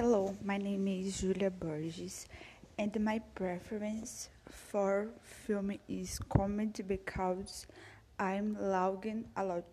Hello, my name is Julia Burgess, and my preference for film is comedy because I'm laughing a lot.